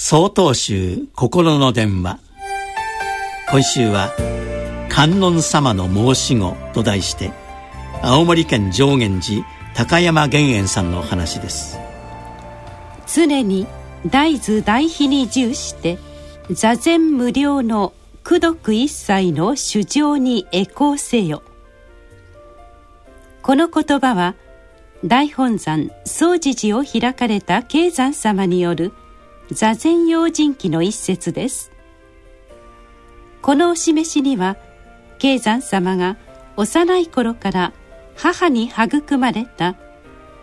総統集心の電話。今週は「観音様の申し子」と題して青森県上元寺高山玄円さんのお話です。常に大豆大悲に従して座禅無料の功徳一切の主情に栄光せよ。この言葉は大本山総持寺を開かれた慶山様による座禅用心記の一節です。このお示しには慶山様が幼い頃から母に育まれた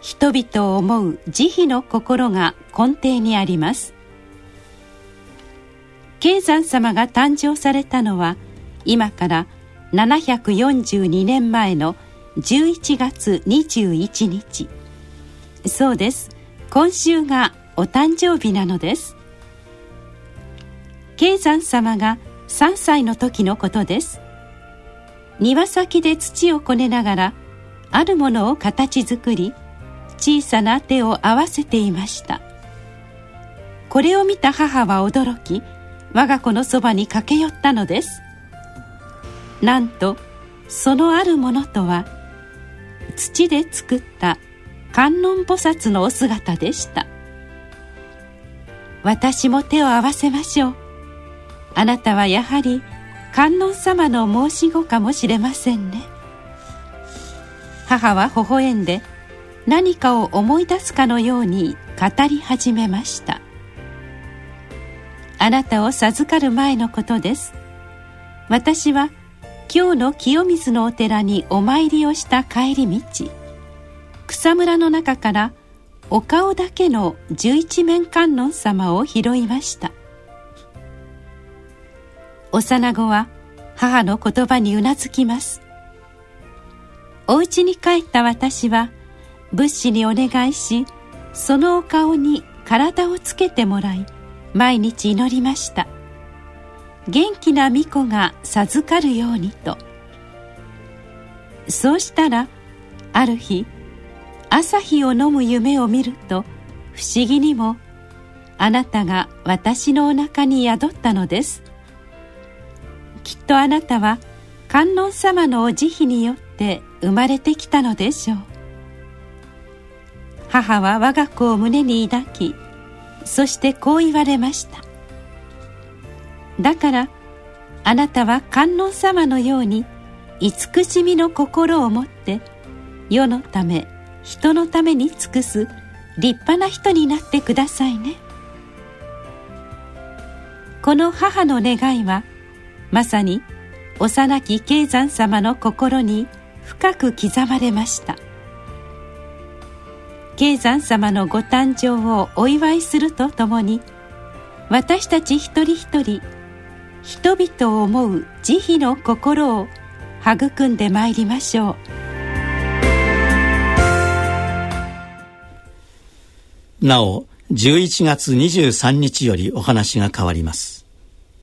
人々を思う慈悲の心が根底にあります。慶山様が誕生されたのは今から742年前の11月21日。そうです。今週がお誕生日なのです。慶山様が3歳の時のことです。庭先で土をこねながらあるものを形作り小さな手を合わせていました。これを見た母は驚き我が子のそばに駆け寄ったのです。なんとそのあるものとは土で作った観音菩薩のお姿でした。私も手を合わせましょう。あなたはやはり観音様の申し子かもしれませんね。母は微笑んで何かを思い出すかのように語り始めました。あなたを授かる前のことです。私は今日の清水のお寺にお参りをした帰り道。草むらの中からお顔だけの十一面観音様を拾いました。幼子は母の言葉にうなずきます。お家に帰った私は仏師にお願いしそのお顔に体をつけてもらい毎日祈りました。元気な巫女が授かるようにと。そうしたらある日朝日を飲む夢を見ると不思議にもあなたが私のお腹に宿ったのです。きっとあなたは観音様のお慈悲によって生まれてきたのでしょう。母は我が子を胸に抱きそしてこう言われました。だからあなたは観音様のように慈しみの心を持って世のため人のために尽くす立派な人になってくださいね。この母の願いはまさに幼き慶山様の心に深く刻まれました。慶山様のご誕生をお祝いするとともに私たち一人一人人々を思う慈悲の心を育んでまいりましょう。なお11月23日よりお話が変わります。